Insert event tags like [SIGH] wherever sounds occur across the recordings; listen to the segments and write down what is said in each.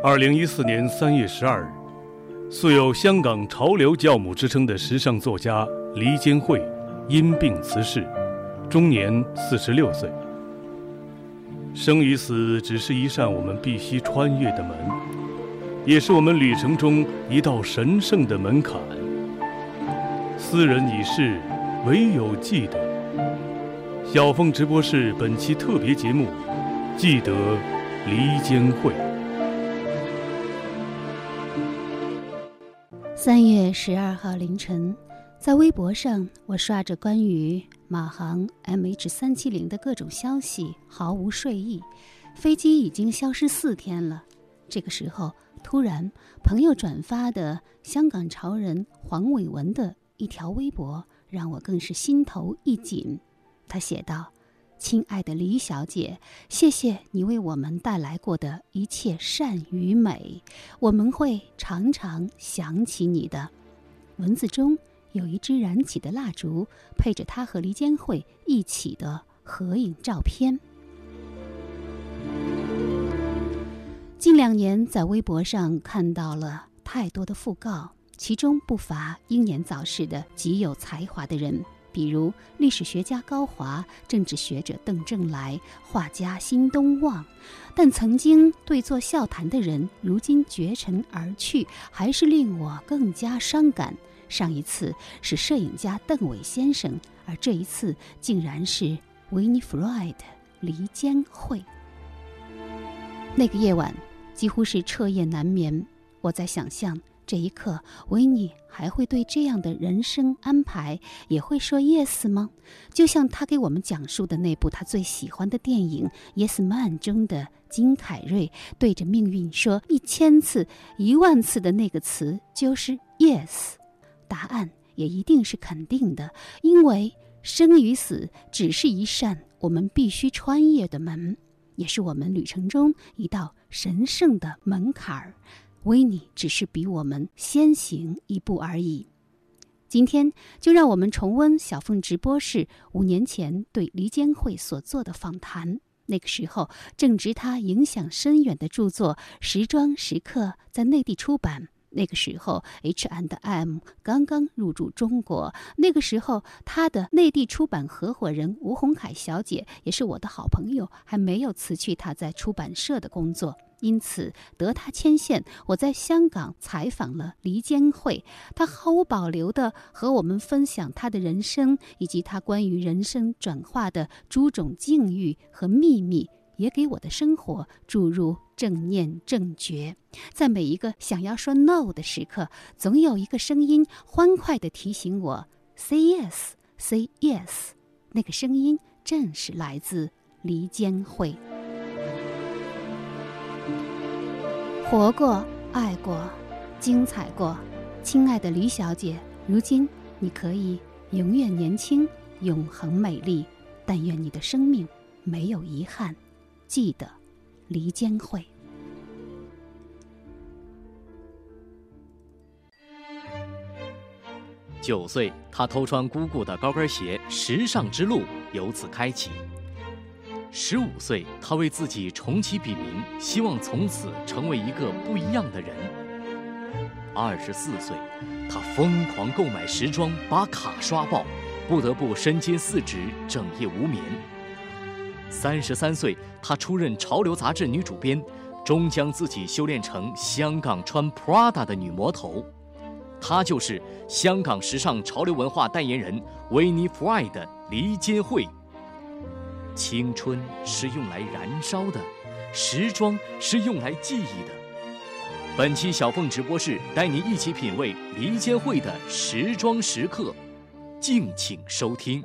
二零一四年三月十二日，素有“香港潮流教母”之称的时尚作家黎坚惠因病辞世，终年四十六岁。生与死只是一扇我们必须穿越的门，也是我们旅程中一道神圣的门槛。斯人已逝，唯有记得。小凤直播室本期特别节目，记得黎坚惠。三月十二号凌晨，在微博上，我刷着关于马航 MH 三七零的各种消息，毫无睡意。飞机已经消失四天了。这个时候，突然朋友转发的香港潮人黄伟文的一条微博，让我更是心头一紧。他写道：“亲爱的李小姐，谢谢你为我们带来过的一切善与美，我们会常常想起你的。”文字中有一支燃起的蜡烛，配着他和黎坚惠一起的合影照片。近两年在微博上看到了太多的讣告，其中不乏英年早逝的极有才华的人。比如历史学家高华、政治学者邓正来、画家辛东望，但曾经对坐笑谈的人，如今绝尘而去，还是令我更加伤感。上一次是摄影家邓伟先生，而这一次竟然是维尼·弗瑞德黎坚惠。那个夜晚几乎是彻夜难眠，我在想象。这一刻，维尼还会对这样的人生安排也会说 yes 吗？就像他给我们讲述的那部他最喜欢的电影《Yes Man》中的金凯瑞对着命运说一千次、一万次的那个词就是 yes，答案也一定是肯定的，因为生与死只是一扇我们必须穿越的门，也是我们旅程中一道神圣的门槛儿。维尼只是比我们先行一步而已。今天就让我们重温小凤直播室五年前对黎坚惠所做的访谈。那个时候正值他影响深远的著作《时装时刻》在内地出版。那个时候，H and M 刚刚入驻中国。那个时候，他的内地出版合伙人吴红凯小姐也是我的好朋友，还没有辞去他在出版社的工作。因此，得他牵线，我在香港采访了黎坚惠。他毫无保留地和我们分享他的人生，以及他关于人生转化的诸种境遇和秘密，也给我的生活注入正念正觉。在每一个想要说 no 的时刻，总有一个声音欢快地提醒我 say yes，say yes。那个声音正是来自黎坚惠。活过，爱过，精彩过，亲爱的李小姐，如今你可以永远年轻，永恒美丽。但愿你的生命没有遗憾。记得，黎坚惠。九岁，她偷穿姑姑的高跟鞋，时尚之路由此开启。十五岁，他为自己重启笔名，希望从此成为一个不一样的人。二十四岁，他疯狂购买时装，把卡刷爆，不得不身兼四职，整夜无眠。三十三岁，他出任潮流杂志女主编，终将自己修炼成香港穿 Prada 的女魔头。她就是香港时尚潮流文化代言人维尼弗爱的黎坚惠。青春是用来燃烧的，时装是用来记忆的。本期小凤直播室带您一起品味黎坚惠的时装时刻，敬请收听。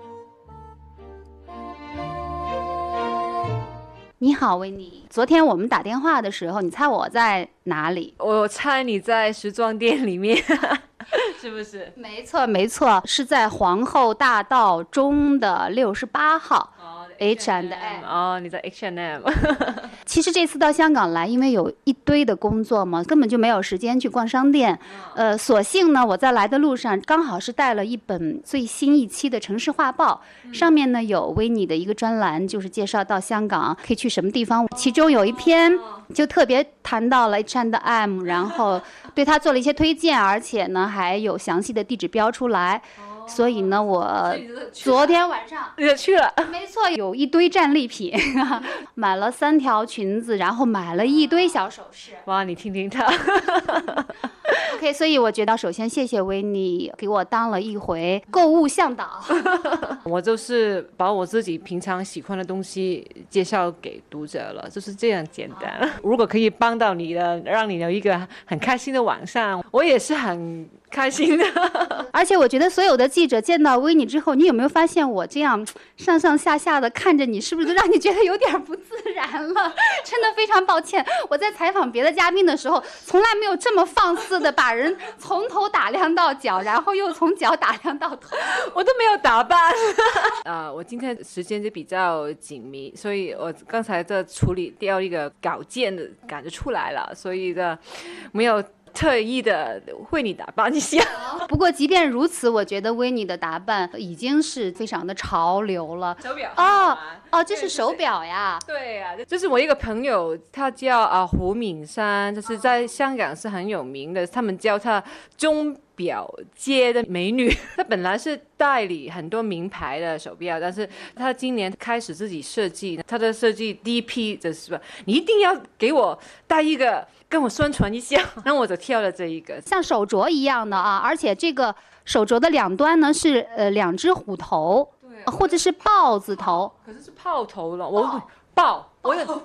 你好，维尼。昨天我们打电话的时候，你猜我在哪里？我猜你在时装店里面，[LAUGHS] 是不是？没错，没错，是在皇后大道中的六十八号。H and M。哦，你在 H and M。[LAUGHS] 其实这次到香港来，因为有一堆的工作嘛，根本就没有时间去逛商店。呃，所幸呢，我在来的路上刚好是带了一本最新一期的《城市画报》，上面呢有维尼的一个专栏，就是介绍到香港可以去什么地方。其中有一篇就特别谈到了 H and M，然后 [LAUGHS] 对他做了一些推荐，而且呢还有详细的地址标出来。所以呢，我昨天晚上 [LAUGHS] 也去了，[LAUGHS] 没错，有一堆战利品，[LAUGHS] 买了三条裙子，然后买了一堆小首饰。哇，你听听他。OK，所以我觉得首先谢谢维尼给我当了一回购物向导。我就是把我自己平常喜欢的东西介绍给读者了，就是这样简单。如果可以帮到你的，让你有一个很开心的晚上，我也是很。开心的，[LAUGHS] 而且我觉得所有的记者见到维尼之后，你有没有发现我这样上上下下的看着你，是不是都让你觉得有点不自然了？[LAUGHS] 真的非常抱歉，我在采访别的嘉宾的时候，从来没有这么放肆的把人从头打量到脚，然后又从脚打量到头，我都没有打扮。啊，[LAUGHS] 我今天时间就比较紧密，所以我刚才在处理掉一个稿件的感觉出来了，所以的没有。特意的为你打扮一下，[LAUGHS] 不过即便如此，我觉得维尼的打扮已经是非常的潮流了。手表哦哦，这是手表呀？对呀，就是我一个朋友，他叫啊胡敏山，就是在香港是很有名的，他们叫他钟表街的美女。[LAUGHS] 她本来是代理很多名牌的手表，但是她今年开始自己设计，她的设计第一批就是说，你一定要给我戴一个。跟我宣传一下，[LAUGHS] 那我就挑了这一个，像手镯一样的啊，而且这个手镯的两端呢是呃两只虎头，对，或者是豹子头，可是是炮头了，我豹，我有。[LAUGHS]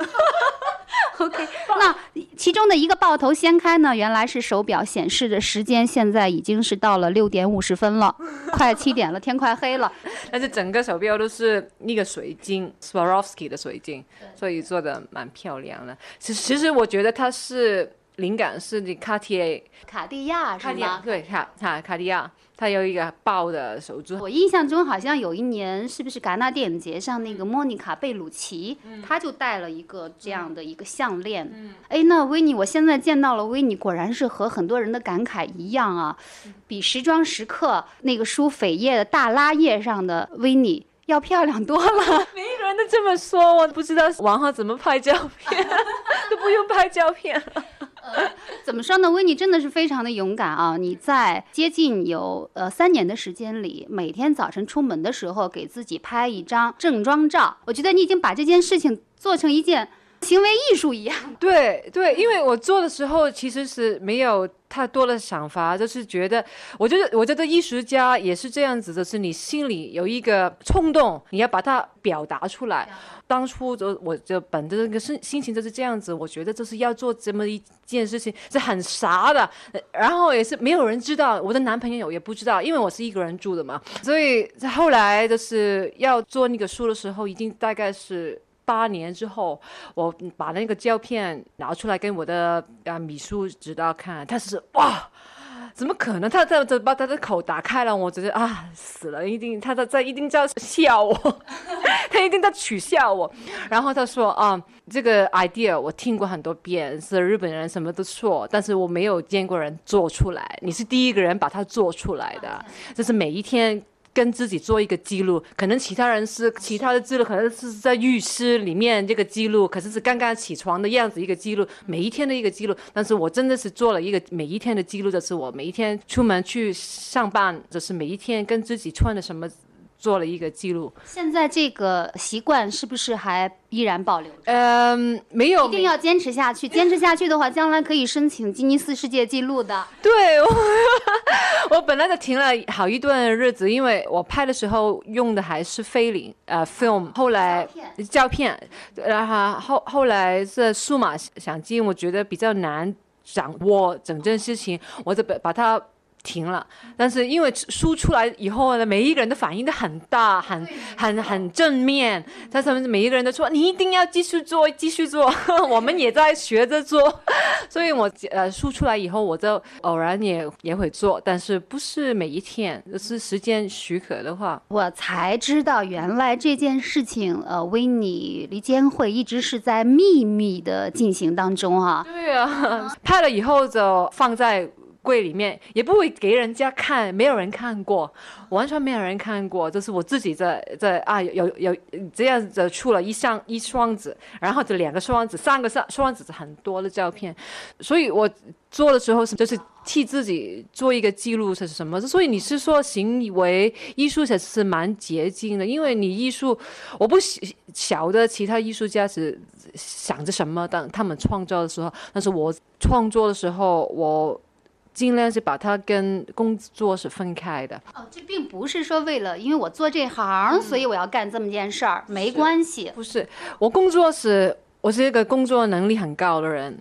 OK，那其中的一个爆头掀开呢，原来是手表显示的时间，现在已经是到了六点五十分了，快七点了，天快黑了。[LAUGHS] 但是整个手表都是那个水晶，Swarovski 的水晶，所以做的蛮漂亮的。其实，其实我觉得它是灵感是你卡地亚，卡地亚是吗？对，卡卡卡地亚。它有一个豹的手镯，我印象中好像有一年，是不是戛纳电影节上那个莫妮卡贝鲁奇，她就戴了一个这样的一个项链。哎，那维尼，我现在见到了维尼，果然是和很多人的感慨一样啊，比时装时刻那个书扉页的大拉页上的维尼要漂亮多了。[LAUGHS] 每一个人都这么说，我不知道王浩怎么拍照片，[LAUGHS] 都不用拍照片。怎么说呢？维尼真的是非常的勇敢啊！你在接近有呃三年的时间里，每天早晨出门的时候给自己拍一张正装照，我觉得你已经把这件事情做成一件行为艺术一样。对对，因为我做的时候其实是没有。太多的想法，就是觉得，我觉得，我觉得艺术家也是这样子的，是你心里有一个冲动，你要把它表达出来。当初就我就本着那个心心情就是这样子，我觉得就是要做这么一件事情，是很傻的，然后也是没有人知道，我的男朋友也不知道，因为我是一个人住的嘛。所以在后来就是要做那个书的时候，已经大概是。八年之后，我把那个胶片拿出来跟我的啊秘书指导看，他是哇，怎么可能？他在在把他的口打开了，我觉得啊死了，一定他在在一定在笑我，[LAUGHS] 他一定在取笑我。然后他说啊，这个 idea 我听过很多遍，是日本人什么都说，但是我没有见过人做出来，你是第一个人把它做出来的，这是每一天。跟自己做一个记录，可能其他人是其他的记录，可能是在浴室里面这个记录，可是是刚刚起床的样子一个记录，每一天的一个记录。但是我真的是做了一个每一天的记录，就是我每一天出门去上班，就是每一天跟自己穿的什么。做了一个记录。现在这个习惯是不是还依然保留？嗯，没有。一定要坚持下去，坚持下去的话，将来可以申请吉尼斯世界纪录的。对，我 [LAUGHS] 我本来就停了好一段日子，因为我拍的时候用的还是菲林呃 film，后来胶片，然后后后来是数码相机，我觉得比较难掌握整件事情，我就把把它。停了。但是因为输出来以后呢，每一个人的反应都很大，很很很正面。但是每一个人都说你一定要继续做，继续做。[LAUGHS] 我们也在学着做，[LAUGHS] 所以我呃输出来以后，我就偶然也也会做，但是不是每一天，就是时间许可的话，我才知道原来这件事情，呃，维尼离监会一直是在秘密的进行当中啊。对啊，[LAUGHS] 拍了以后就放在。柜里面也不会给人家看，没有人看过，完全没有人看过，就是我自己在在啊，有有这样子出了一箱一双子，然后这两个双子，三个双双子很多的照片，所以我做的时候是就是替自己做一个记录是什么？所以你是说行为艺术才是蛮捷径的，因为你艺术我不晓得其他艺术家是想着什么，当他们创造的时候，但是我创作的时候我。尽量是把它跟工作是分开的。哦，这并不是说为了因为我做这行，所以我要干这么件事儿，没关系。不是，我工作是。我是一个工作能力很高的人，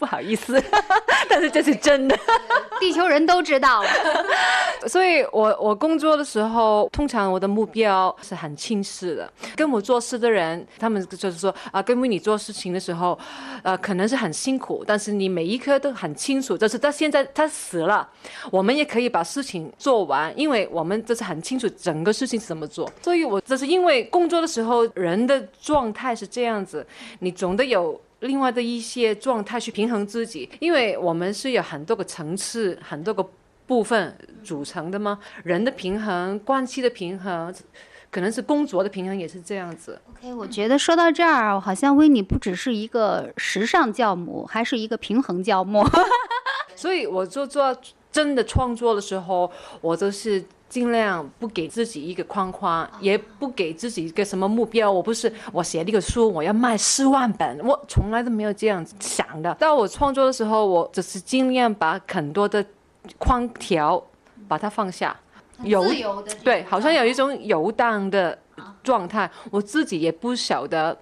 不好意思，[LAUGHS] 但是这是真的，[LAUGHS] 地球人都知道。[LAUGHS] 所以我我工作的时候，通常我的目标是很清晰的。跟我做事的人，他们就是说啊，跟为你做事情的时候，呃，可能是很辛苦，但是你每一刻都很清楚，就是他现在他死了，我们也可以把事情做完，因为我们就是很清楚整个事情是怎么做。所以我这是因为工作的时候人的状态是这样子。你总得有另外的一些状态去平衡自己，因为我们是有很多个层次、很多个部分组成的吗？人的平衡、关系的平衡，可能是工作的平衡也是这样子。OK，我觉得说到这儿，好像维尼不只是一个时尚教母，还是一个平衡教母。[LAUGHS] 所以我做做真的创作的时候，我都是。尽量不给自己一个框框，也不给自己一个什么目标。我不是我写这个书，我要卖四万本，我从来都没有这样想的。到我创作的时候，我只是尽量把很多的框条把它放下，游对，好像有一种游荡的状态，我自己也不晓得。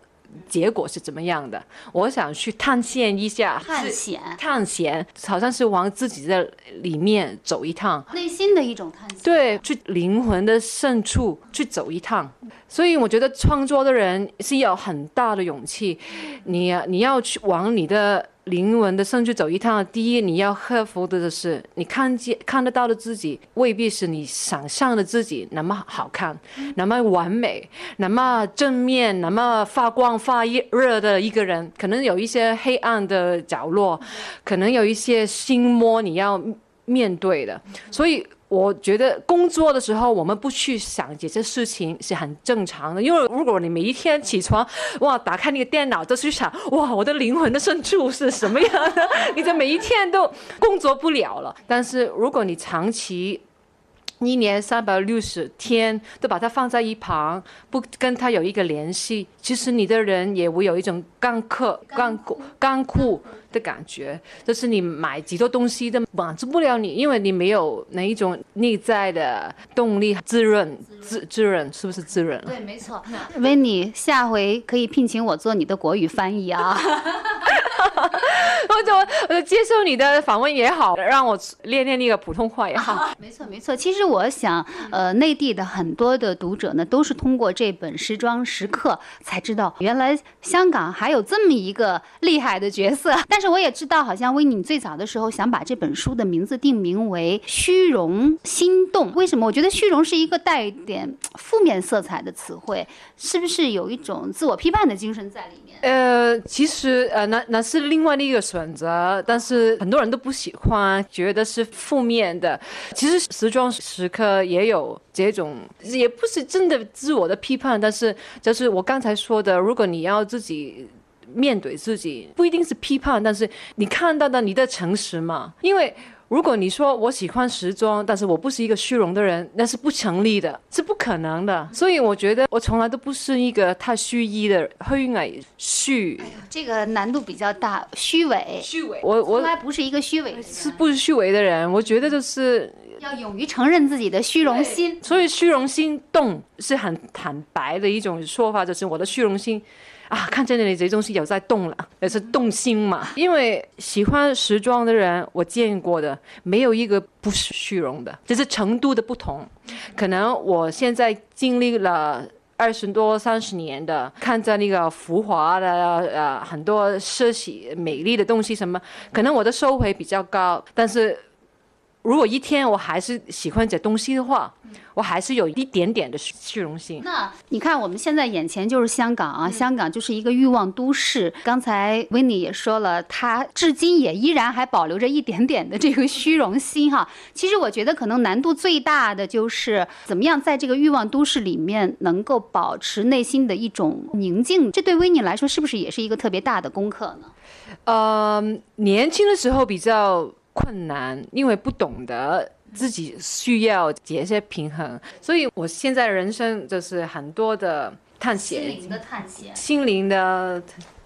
结果是怎么样的？我想去探险一下，探险，探险，好像是往自己的里面走一趟，内心的一种探险，对，去灵魂的深处去走一趟。所以我觉得创作的人是有很大的勇气，你你要去往你的。灵魂的深处走一趟，第一你要克服的是，你看见看得到的自己未必是你想象的自己那么好看，那么完美，那么正面，那么发光发热的一个人，可能有一些黑暗的角落，可能有一些心魔你要面对的，所以。我觉得工作的时候，我们不去想这些事情是很正常的。因为如果你每一天起床，哇，打开那个电脑都去想，哇，我的灵魂的深处是什么样的，你的每一天都工作不了了。但是如果你长期，一年三百六十天都把它放在一旁，不跟他有一个联系，其实你的人也会有一种干渴、干枯、干枯的感觉。就是你买几多东西都满足不了你，因为你没有那一种内在的动力滋润、滋滋润，是不是滋润？对，没错。维尼，下回可以聘请我做你的国语翻译啊。[LAUGHS] [LAUGHS] 我就我就接受你的访问也好，让我练练那个普通话也好。没错没错，其实我想，呃，内地的很多的读者呢，都是通过这本《时装时刻》才知道，原来香港还有这么一个厉害的角色。但是我也知道，好像维尼最早的时候想把这本书的名字定名为《虚荣心动》。为什么？我觉得虚荣是一个带一点负面色彩的词汇，是不是有一种自我批判的精神在里面？呃，其实呃，那那是另外的一个选择，但是很多人都不喜欢，觉得是负面的。其实时装时刻也有这种，也不是真的自我的批判，但是就是我刚才说的，如果你要自己面对自己，不一定是批判，但是你看到的你的诚实嘛，因为。如果你说我喜欢时装，但是我不是一个虚荣的人，那是不成立的，是不可能的。所以我觉得我从来都不是一个太虚意的虚伪虚。这个难度比较大，虚伪。虚伪。我我从来不是一个虚伪，是不是虚伪的人？我觉得就是要勇于承认自己的虚荣心。所以虚荣心动是很坦白的一种说法，就是我的虚荣心。啊，看见你这些东西有在动了，也是动心嘛。因为喜欢时装的人，我见过的没有一个不是虚荣的，只是程度的不同。可能我现在经历了。二十多三十年的，看着那个浮华的呃很多奢侈美丽的东西什么，可能我的收回比较高，但是如果一天我还是喜欢这东西的话。我还是有一点点的虚荣心。那你看，我们现在眼前就是香港啊，香港就是一个欲望都市。刚才维尼也说了，他至今也依然还保留着一点点的这个虚荣心哈。其实我觉得可能难度最大的就是怎么样在这个欲望都市里面能够保持内心的一种宁静。这对维尼来说是不是也是一个特别大的功课呢？呃，年轻的时候比较困难，因为不懂得。自己需要一些平衡，所以我现在人生就是很多的探险，心灵的探险，心灵的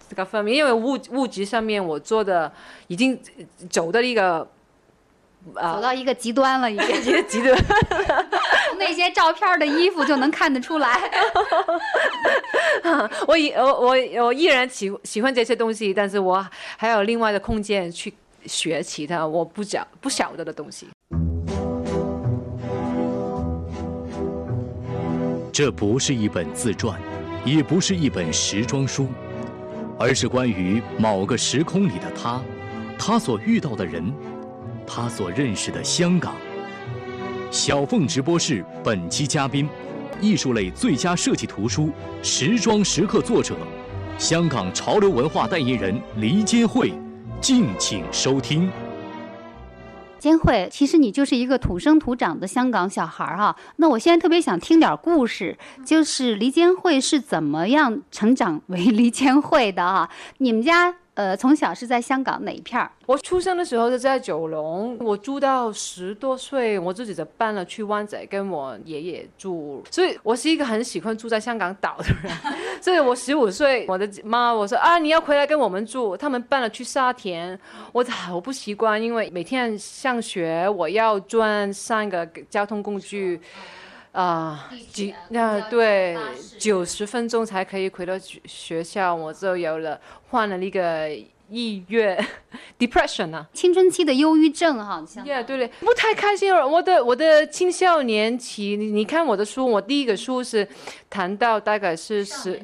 这个方面，因为物物质上面我做的已经走到一个走到一个极端了，已经一个极端，从 [LAUGHS] 那些照片的衣服就能看得出来。[LAUGHS] 我依我我我依然喜喜欢这些东西，但是我还有另外的空间去学其他我不晓不晓得的东西。这不是一本自传，也不是一本时装书，而是关于某个时空里的他，他所遇到的人，他所认识的香港。小凤直播室本期嘉宾，艺术类最佳设计图书《时装时刻》作者，香港潮流文化代言人黎坚慧，敬请收听。坚会，其实你就是一个土生土长的香港小孩儿哈。那我现在特别想听点故事，就是黎坚会是怎么样成长为黎坚会的啊？你们家？呃，从小是在香港哪一片儿？我出生的时候是在九龙，我住到十多岁，我自己就搬了去湾仔跟我爷爷住，所以我是一个很喜欢住在香港岛的人。所以我十五岁，我的妈我说啊，你要回来跟我们住，他们搬了去沙田，我好不习惯，因为每天上学我要转三个交通工具。啊，几那对，九十分钟才可以回到学校，我就有了患了那个抑郁 [LAUGHS] depression 啊，青春期的忧郁症哈，像。对对，不太开心。我的我的青少年期，你你看我的书，我第一个书是谈到大概是十，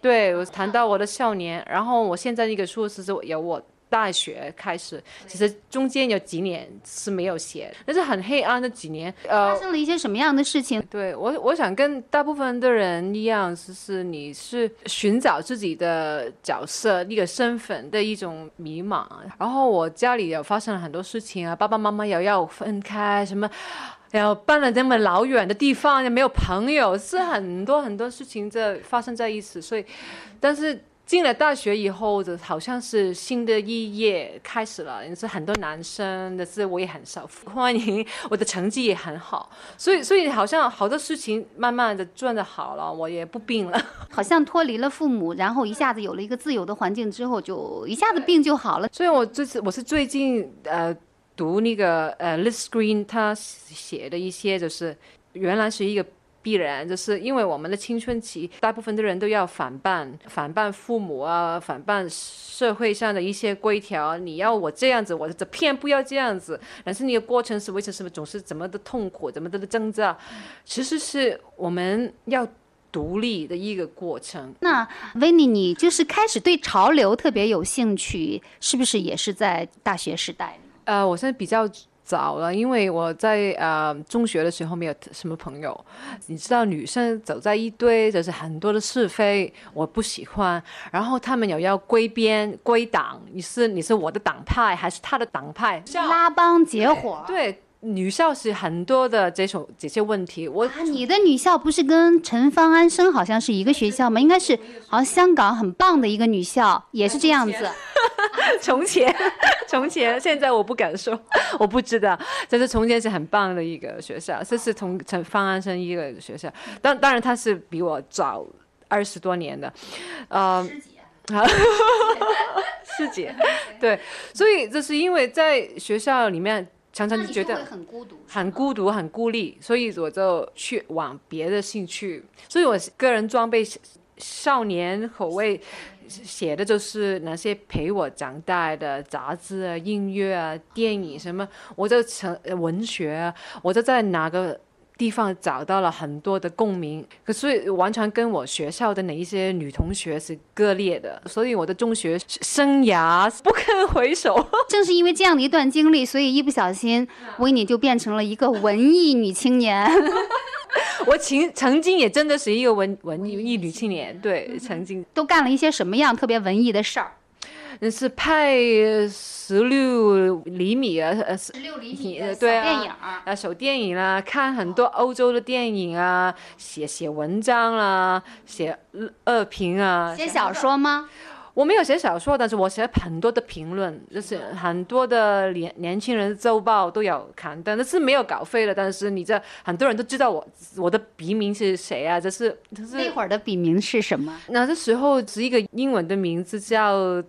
对我谈到我的少年，然后我现在那个书是有我。大学开始，其实中间有几年是没有写，但是很黑暗的几年。呃，发生了一些什么样的事情？对我，我想跟大部分的人一样，就是你是寻找自己的角色、那个身份的一种迷茫。然后我家里有发生了很多事情啊，爸爸妈妈也要分开，什么，然后搬了这么老远的地方，也没有朋友，是很多很多事情在发生在一起。所以，但是。进了大学以后，就好像是新的一页开始了。也是很多男生的是我也很少欢迎，我的成绩也很好，所以所以好像好多事情慢慢的转的好了，我也不病了。[LAUGHS] [LAUGHS] 好像脱离了父母，然后一下子有了一个自由的环境之后，就一下子病就好了。所以我这次我是最近呃读那个呃 Liz Green 他写的一些，就是原来是一个。必然就是因为我们的青春期，大部分的人都要反叛，反叛父母啊，反叛社会上的一些规条。你要我这样子，我这偏不要这样子。但是你的过程是为什么总是怎么的痛苦，怎么的挣扎？其实是我们要独立的一个过程。那维尼，你就是开始对潮流特别有兴趣，是不是也是在大学时代？呃，我现在比较。早了，因为我在呃中学的时候没有什么朋友，你知道女生走在一堆就是很多的是非，我不喜欢。然后他们有要归边归党，你是你是我的党派还是他的党派？拉帮结伙。对。女校是很多的这种这些问题，我你的女校不是跟陈方安生好像是一个学校吗？应该是好像香港很棒的一个女校，也是这样子。从前，[LAUGHS] [LAUGHS] 从前，现在我不敢说，[LAUGHS] 我不知道。但是从前是很棒的一个学校，这是从陈方安生一个学校。当当然他是比我早二十多年的，呃，师姐，师姐，对，所以这是因为在学校里面。常常就觉得很孤独，很孤独，很孤立，所以我就去往别的兴趣。所以我个人装备少年口味。写的就是那些陪我长大的杂志啊、音乐啊、电影什么，我就成文学啊，我就在哪个地方找到了很多的共鸣。可是完全跟我学校的哪一些女同学是割裂的，所以我的中学生涯不堪回首。[LAUGHS] 正是因为这样的一段经历，所以一不小心，维尼就变成了一个文艺女青年。[LAUGHS] 我曾曾经也真的是一个文文艺女青年，对，曾经都干了一些什么样特别文艺的事儿？那是拍十六厘米啊，呃，十六厘米的对电影啊，手电影啦，看很多欧洲的电影啊，写写文章啦，写二评啊，写小说吗？我没有写小说，但是我写很多的评论，就是很多的年年轻人周报都有看，但是没有稿费的。但是你这很多人都知道我我的笔名是谁啊？这是那会儿的笔名是什么？那这时候是一个英文的名字叫。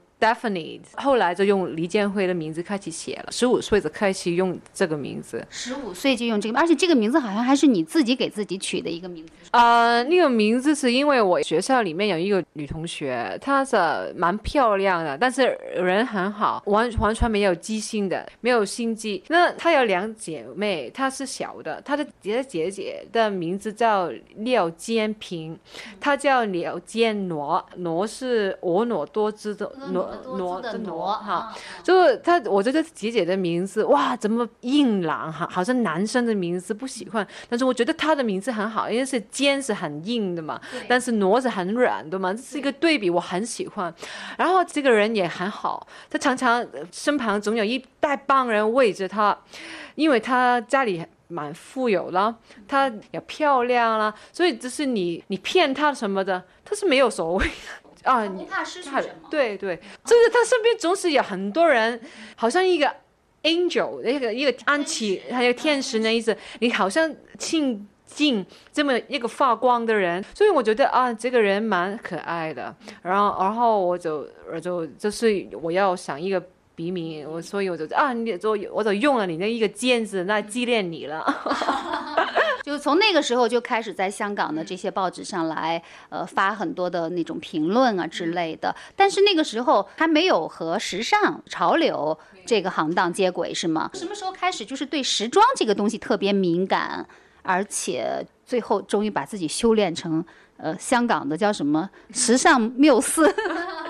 后来就用黎建辉的名字开始写了。十五岁就开始用这个名字，十五岁就用这个，而且这个名字好像还是你自己给自己取的一个名字。呃，那个名字是因为我学校里面有一个女同学，她是蛮漂亮的，但是人很好，完完全没有记性的，没有心机。那她有两姐妹，她是小的，她的姐姐姐的名字叫廖坚平，她叫廖坚挪，挪是婀娜多姿的挪。挪的挪哈，就是他，我觉得姐姐的名字哇，怎么硬朗哈，好像男生的名字不喜欢。但是我觉得他的名字很好，因为是尖是很硬的嘛，但是挪是很软的嘛，这是一个对比，我很喜欢。然后这个人也很好，他常常身旁总有一大帮人围着他，因为他家里蛮富有了，他也漂亮了，所以就是你你骗他什么的，他是没有所谓。啊，你怕失去什么？对对，就是他身边总是有很多人，好像一个 angel，一个一个安琪，还有天使那意思。你好像亲近这么一个发光的人，所以我觉得啊，这个人蛮可爱的。然后，然后我就我就就是我要想一个笔名，我所以我就啊，你就我就用了你那一个尖子，来纪念你了。[LAUGHS] 就从那个时候就开始在香港的这些报纸上来，呃，发很多的那种评论啊之类的。但是那个时候还没有和时尚潮流这个行当接轨，是吗？什么时候开始就是对时装这个东西特别敏感，而且最后终于把自己修炼成呃香港的叫什么时尚缪斯？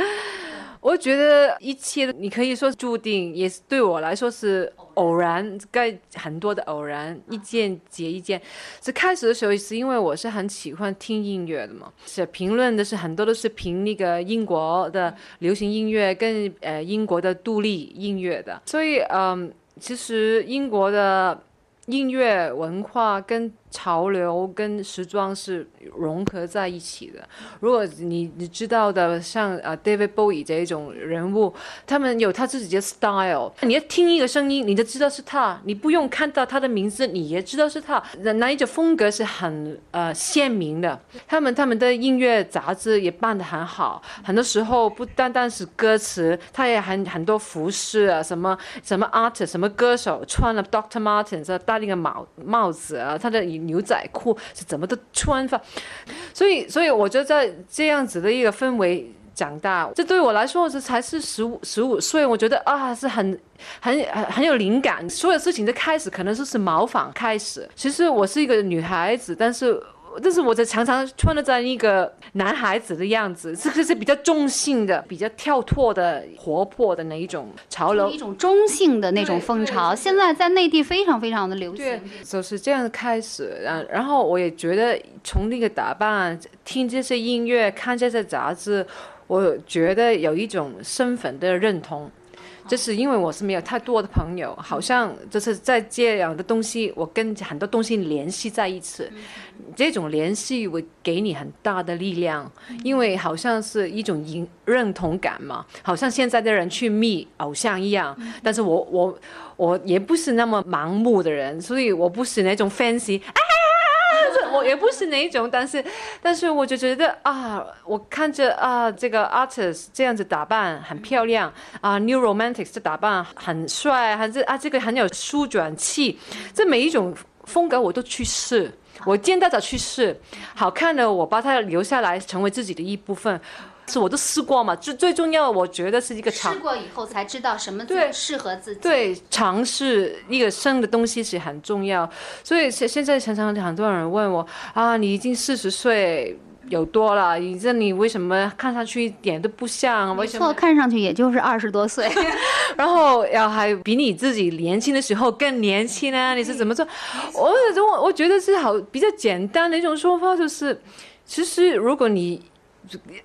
[LAUGHS] 我觉得一切你可以说注定，也是对我来说是。偶然，该很多的偶然，一件接一件。是开始的时候，是因为我是很喜欢听音乐的嘛，写评论的是很多都是评那个英国的流行音乐跟呃英国的独立音乐的，所以嗯，其实英国的音乐文化跟。潮流跟时装是融合在一起的。如果你你知道的，像呃 David Bowie 这一种人物，他们有他自己的 style。你要听一个声音，你就知道是他，你不用看到他的名字，你也知道是他。那一种风格是很呃鲜明的。他们他们的音乐杂志也办得很好，很多时候不单单是歌词，他也很很多服饰啊，什么什么 artist，什么歌手穿了 Doctor Martens 戴那个帽帽子啊，他的。牛仔裤是怎么的穿法？所以，所以我觉得在这样子的一个氛围长大。这对我来说，这才是十五十五岁，我觉得啊，是很很很很有灵感。所有事情的开始，可能就是模仿开始。其实我是一个女孩子，但是。但是我在常常穿的在一个男孩子的样子，这个 [LAUGHS] 是比较中性的、比较跳脱的、活泼的那一种潮流，一种中性的那种风潮。现在在内地非常非常的流行。对，就是这样开始。然然后我也觉得从那个打扮、听这些音乐、看这些杂志，我觉得有一种身份的认同。就是因为我是没有太多的朋友，好像就是在这样的东西，我跟很多东西联系在一起，这种联系会给你很大的力量，因为好像是一种认认同感嘛，好像现在的人去觅偶像一样，但是我我我也不是那么盲目的人，所以我不是那种 fancy。[LAUGHS] 我也不是那一种，但是，但是我就觉得啊，我看着啊，这个 artist 这样子打扮很漂亮啊，New Romantics 这打扮很帅，还是啊，这个很有舒转气，这每一种风格我都去试。我见到的去试，好看的我把它留下来，成为自己的一部分。是我都试过嘛，最最重要，我觉得是一个尝试过以后才知道什么对适合自己。对，尝试一个生的东西是很重要。所以现现在常常很多人问我啊，你已经四十岁有多了，你这你为什么看上去一点都不像？为什么？看上去也就是二十多岁。[LAUGHS] 然后要还比你自己年轻的时候更年轻呢？你是怎么做？我我我觉得是好比较简单的一种说法，就是其实如果你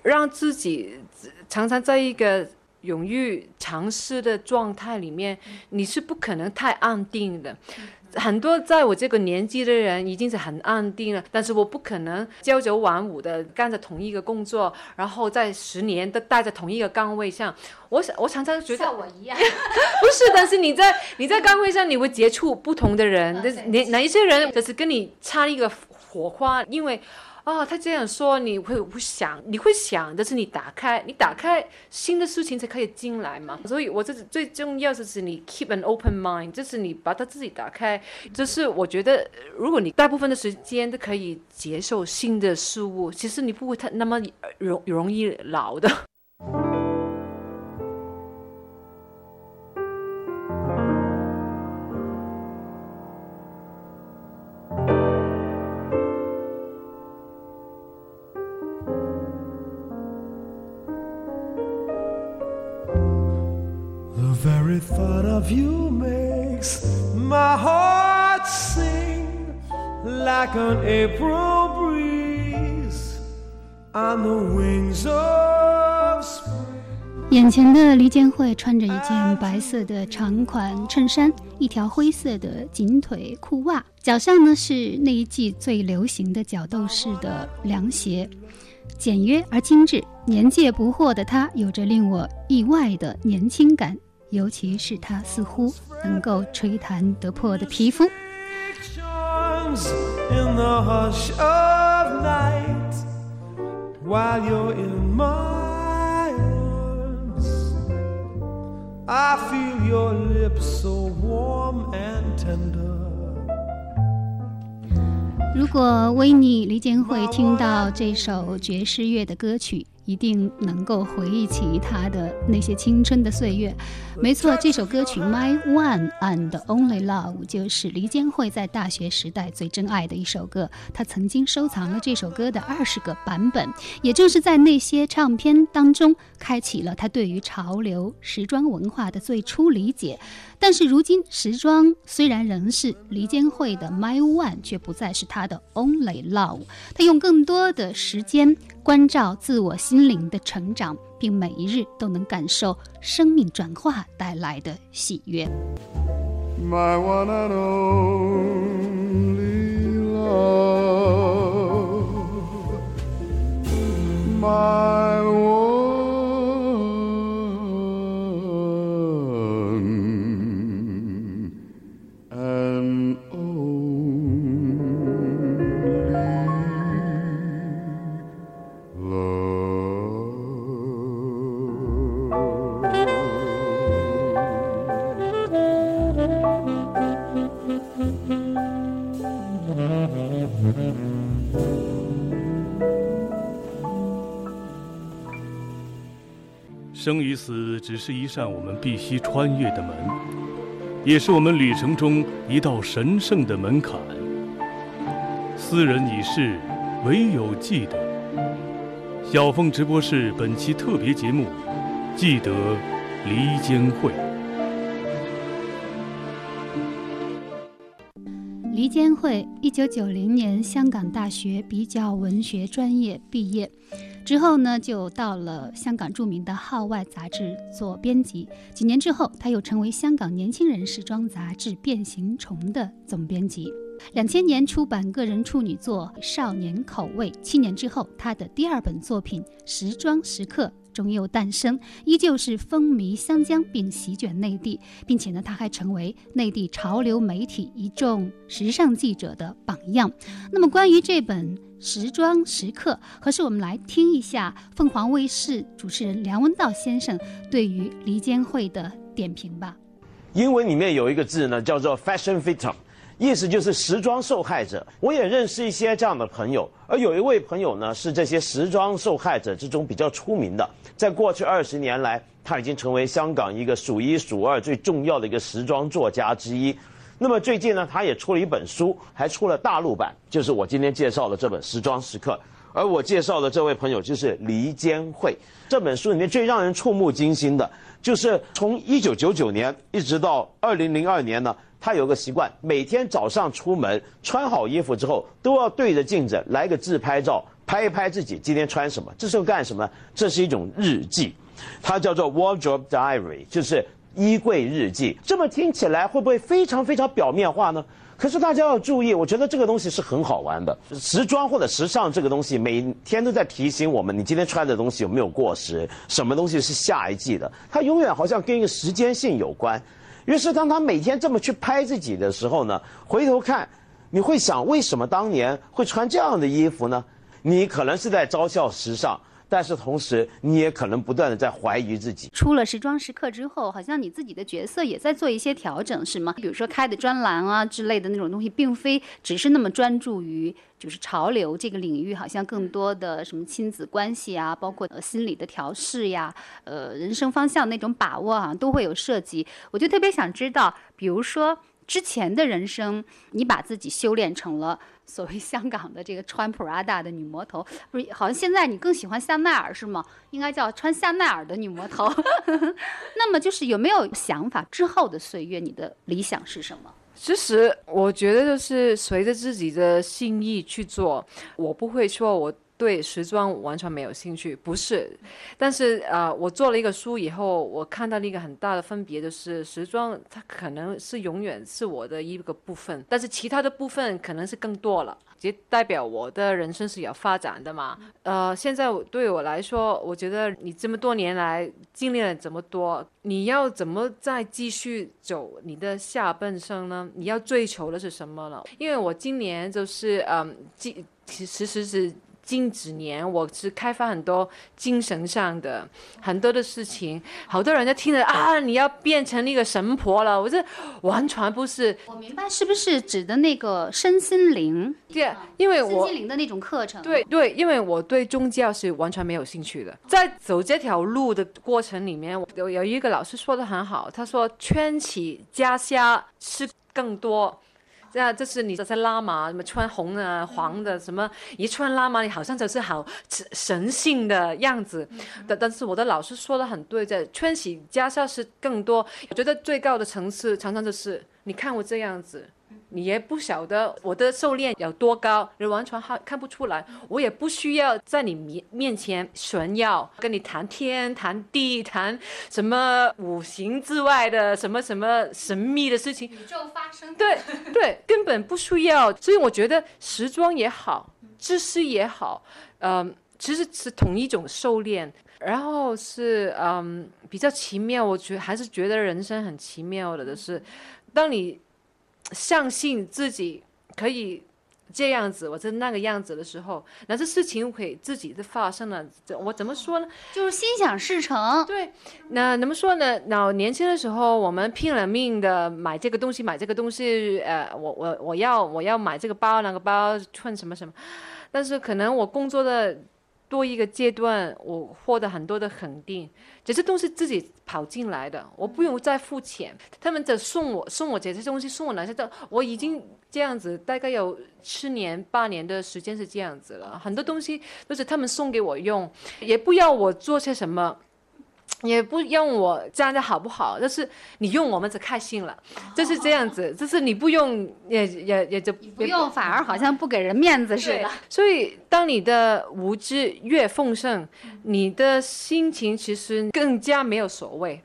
让自己常常在一个勇于尝试的状态里面，你是不可能太安定的。很多在我这个年纪的人已经是很安定了，但是我不可能朝九晚五的干着同一个工作，然后在十年都待在同一个岗位上。我想，我常常觉得像我一样，[LAUGHS] 不是，但是你在你在岗位上，你会接触不同的人，哪哪一些人就是跟你差一个火花，因为。哦，他这样说，你会不想，你会想，但是你打开，你打开新的事情才可以进来嘛。所以，我这最重要，就是你 keep an open mind，就是你把它自己打开。就是我觉得，如果你大部分的时间都可以接受新的事物，其实你不会太那么容容易老的。Of you makes my heart sing like an April breeze on the wings of spring. 眼前的黎建慧穿着一件白色的长款衬衫，一条灰色的紧腿裤袜，脚上呢是那一季最流行的角斗士的凉鞋，简约而精致。年届不惑的她，有着令我意外的年轻感，尤其是他似乎能够吹弹得破的皮肤。Charms in the hush of night while you're in my arms. I feel your lips so warm and tender. 如果维尼黎建慧听到这首爵士乐的歌曲，一定能够回忆起他的那些青春的岁月。没错，这首歌曲《My One and Only Love》就是黎建慧在大学时代最珍爱的一首歌。她曾经收藏了这首歌的二十个版本，也正是在那些唱片当中，开启了她对于潮流时装文化的最初理解。但是如今，时装虽然仍是黎坚慧的 My One，却不再是她的 Only Love。她用更多的时间关照自我心灵的成长，并每一日都能感受生命转化带来的喜悦。My one and only love. My 生与死只是一扇我们必须穿越的门，也是我们旅程中一道神圣的门槛。斯人已逝，唯有记得。小凤直播室本期特别节目，记得黎坚慧。黎坚慧，一九九零年香港大学比较文学专业毕业，之后呢，就到了香港著名的《号外》杂志做编辑。几年之后，他又成为香港年轻人时装杂志《变形虫》的总编辑。两千年出版个人处女作《少年口味》，七年之后，他的第二本作品《时装时刻》终又诞生，依旧是风靡湘江并席卷内地，并且呢，他还成为内地潮流媒体一众时尚记者的榜样。那么，关于这本《时装时刻》，何时我们来听一下凤凰卫视主持人梁文道先生对于黎坚慧的点评吧。英文里面有一个字呢，叫做 fashion fitter。意思就是时装受害者。我也认识一些这样的朋友，而有一位朋友呢，是这些时装受害者之中比较出名的。在过去二十年来，他已经成为香港一个数一数二最重要的一个时装作家之一。那么最近呢，他也出了一本书，还出了大陆版，就是我今天介绍的这本《时装时刻》。而我介绍的这位朋友就是黎坚惠。这本书里面最让人触目惊心的，就是从一九九九年一直到二零零二年呢，他有个习惯，每天早上出门穿好衣服之后，都要对着镜子来个自拍照，拍一拍自己今天穿什么。这是干什么？这是一种日记，它叫做 wardrobe diary，就是衣柜日记。这么听起来会不会非常非常表面化呢？可是大家要注意，我觉得这个东西是很好玩的。时装或者时尚这个东西，每天都在提醒我们，你今天穿的东西有没有过时，什么东西是下一季的。它永远好像跟一个时间性有关。于是当他每天这么去拍自己的时候呢，回头看，你会想，为什么当年会穿这样的衣服呢？你可能是在嘲笑时尚。但是同时，你也可能不断的在怀疑自己。出了时装时刻之后，好像你自己的角色也在做一些调整，是吗？比如说开的专栏啊之类的那种东西，并非只是那么专注于就是潮流这个领域，好像更多的什么亲子关系啊，包括呃心理的调试呀，呃人生方向那种把握啊，都会有涉及。我就特别想知道，比如说之前的人生，你把自己修炼成了。所谓 [LAUGHS] 香港的这个穿 Prada 的女魔头，不是好像现在你更喜欢香奈儿是吗？应该叫穿香奈儿的女魔头。[LAUGHS] 那么就是有没有想法之后的岁月，你的理想是什么？其实我觉得就是随着自己的心意去做，我不会说我。对时装完全没有兴趣，不是，但是呃，我做了一个书以后，我看到了一个很大的分别，就是时装它可能是永远是我的一个部分，但是其他的部分可能是更多了，也代表我的人生是有发展的嘛。呃，现在对我来说，我觉得你这么多年来经历了这么多，你要怎么再继续走你的下半生呢？你要追求的是什么呢？因为我今年就是嗯，其其实是。近几年，我是开发很多精神上的很多的事情，好多人在听着啊，你要变成那个神婆了。我这完全不是。我明白是不是指的那个身心灵？对，因为我身心灵的那种课程。对对，因为我对宗教是完全没有兴趣的。在走这条路的过程里面，有有一个老师说的很好，他说圈起袈裟是更多。这样，这是你这些拉玛，什么穿红的、黄的，什么一穿拉玛，你好像就是好神性的样子。但但是我的老师说的很对，在穿起袈裟是更多。我觉得最高的层次，常常就是你看我这样子。你也不晓得我的狩猎有多高，你完全看看不出来。我也不需要在你面面前炫耀，跟你谈天谈地，谈什么五行之外的什么什么神秘的事情。宇宙发生。对对，根本不需要。所以我觉得时装也好，知识也好，嗯，其实是同一种狩猎。然后是嗯比较奇妙，我觉还是觉得人生很奇妙的，就是当你。相信自己可以这样子，或者那个样子的时候，那这事情会自己的发生了。我怎么说呢？就是心想事成。对，那怎么说呢？那年轻的时候，我们拼了命的买这个东西，买这个东西。呃，我我我要我要买这个包，那个包穿什么什么。但是可能我工作的。多一个阶段，我获得很多的肯定，这些东西自己跑进来的，我不用再付钱。他们在送我送我这些东西，送我哪些的，我已经这样子，大概有七年八年的时间是这样子了。很多东西都是他们送给我用，也不要我做些什么。也不用我这样的好不好，就是你用我们就开心了，就是这样子，就是你不用也也也就不用，反而好像不给人面子似的。所以，当你的无知越丰盛，你的心情其实更加没有所谓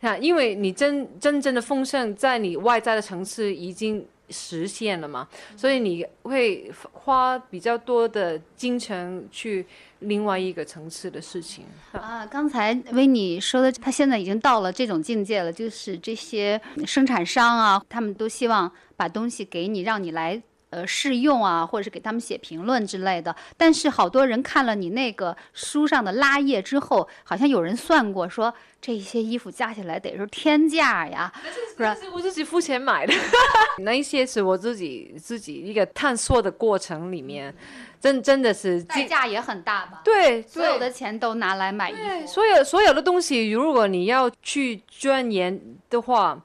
啊，因为你真真正的丰盛在你外在的层次已经。实现了嘛？所以你会花比较多的精神去另外一个层次的事情啊。刚才维尼说的，他现在已经到了这种境界了，就是这些生产商啊，他们都希望把东西给你，让你来呃试用啊，或者是给他们写评论之类的。但是好多人看了你那个书上的拉页之后，好像有人算过说这些衣服加起来得是天价呀，是吧？是我自己付钱买的，[LAUGHS] 那一些是我自己自己一个探索的过程里面，真真的是代价也很大吧？对所有的钱都拿来买衣，服。所有所有的东西，如果你要去钻研的话，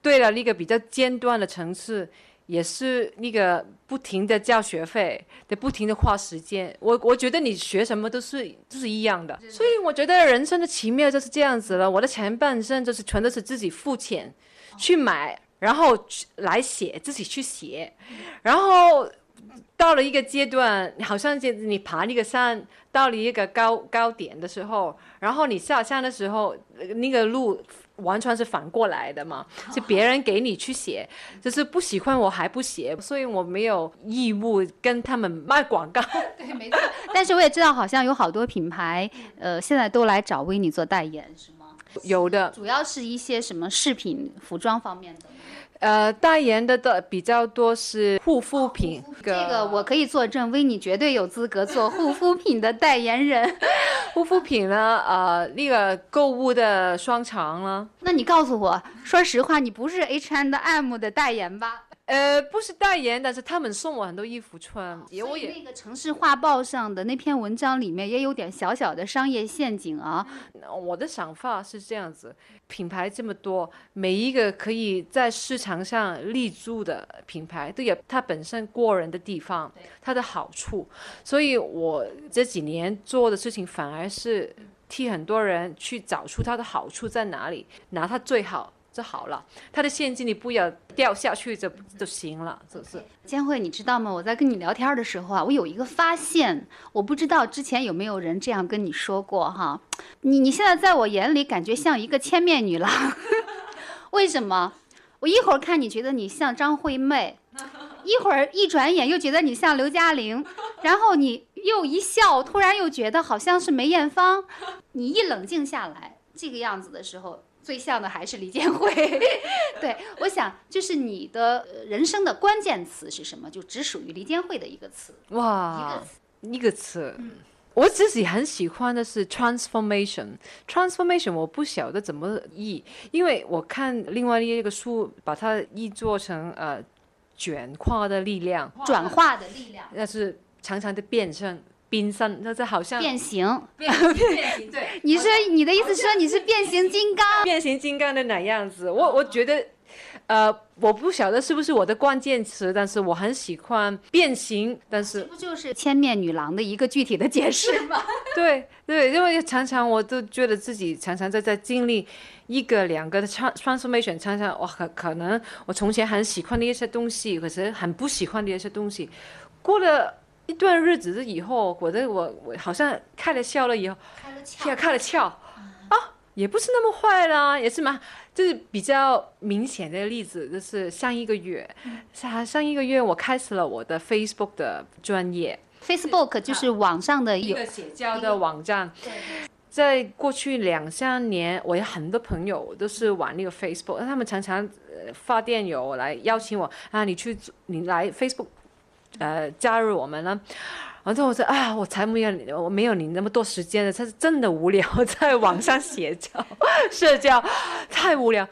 对了，那个比较尖端的层次，也是那个不停的交学费，得不停的花时间。我我觉得你学什么都是都是一样的，所以我觉得人生的奇妙就是这样子了。我的前半生就是全都是自己付钱去买，然后去来写，自己去写，然后。到了一个阶段，好像就你爬那个山，到了一个高高点的时候，然后你下山的时候，呃那个路完全是反过来的嘛，[LAUGHS] 是别人给你去写，就是不喜欢我还不写，所以我没有义务跟他们卖广告。[LAUGHS] 对，没错。但是我也知道，好像有好多品牌，呃，现在都来找维尼做代言，是吗？有的，主要是一些什么饰品、服装方面的吗。呃，代言的的比较多是护肤品，这个我可以作证，维尼绝对有资格做护肤品的代言人。[LAUGHS] 护肤品呢，呃，那个购物的商场呢，那你告诉我，说实话，你不是 H&M 的代言吧？呃，不是代言，但是他们送我很多衣服穿，也我也那个城市画报上的那篇文章里面也有点小小的商业陷阱啊。我的想法是这样子：品牌这么多，每一个可以在市场上立足的品牌，都有它本身过人的地方，它的好处。所以我这几年做的事情，反而是替很多人去找出它的好处在哪里，拿它最好就好了。他的现金你不要掉下去就就行了，是不是？佳慧，你知道吗？我在跟你聊天的时候啊，我有一个发现，我不知道之前有没有人这样跟你说过哈。你你现在在我眼里感觉像一个千面女郎，[LAUGHS] 为什么？我一会儿看你觉得你像张惠妹，一会儿一转眼又觉得你像刘嘉玲，然后你又一笑，突然又觉得好像是梅艳芳。你一冷静下来，这个样子的时候，最像的还是李建辉。[LAUGHS] 对，我想就是你的呃人生的关键词是什么？就只属于黎建辉的一个词，一哇个，词。一个词。我自己很喜欢的是 transformation。transformation 我不晓得怎么译，因为我看另外一个书把它译做成呃卷化的力量，转化的力量，那是常常的变成冰山，那是好像变形。变 [LAUGHS] 变形对你说你的意思说你是变形金刚？变形金刚的哪样子？我我觉得。呃，我不晓得是不是我的关键词，但是我很喜欢变形，但是这不就是千面女郎的一个具体的解释吗？[LAUGHS] 对对，因为常常我都觉得自己常常在在经历一个两个的 trans transformation，常常我可可能我从前很喜欢的一些东西，可是很不喜欢的一些东西，过了一段日子以后，我的我我好像开了窍了以后，开了开开了窍啊，也不是那么坏啦，也是蛮。就是比较明显的例子，就是上一个月，上上一个月我开始了我的 Facebook 的专业，Facebook 就是网上的有一个写教的网站。在过去两三年，我有很多朋友都是玩那个 Facebook，他们常常呃发电邮来邀请我啊，你去你来 Facebook，呃加入我们呢。然后我说啊，我才没有，我没有你那么多时间的，他是真的无聊，[LAUGHS] 在网上写教 [LAUGHS] 社交，太无聊。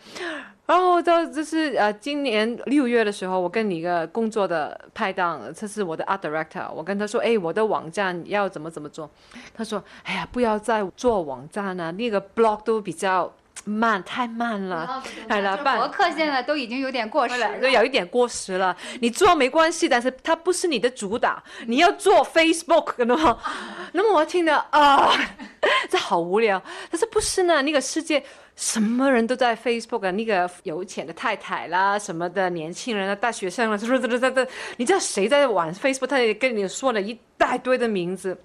然后到就是呃，今年六月的时候，我跟你一个工作的拍档，这是我的 art director，我跟他说，哎，我的网站要怎么怎么做？他说，哎呀，不要再做网站了，那个 blog 都比较慢，太慢了。哎了办博客现在都已经有点过时了。都有一点过时了。你做没关系，但是它不是你的主打，你要做 Facebook 那么，那么我听的啊，[LAUGHS] 这好无聊。但是不是呢？那个世界什么人都在 Facebook，那个有钱的太太啦，什么的年轻人啊，大学生啊，这这这这，你知道谁在玩 Facebook？他也跟你说了一大堆的名字。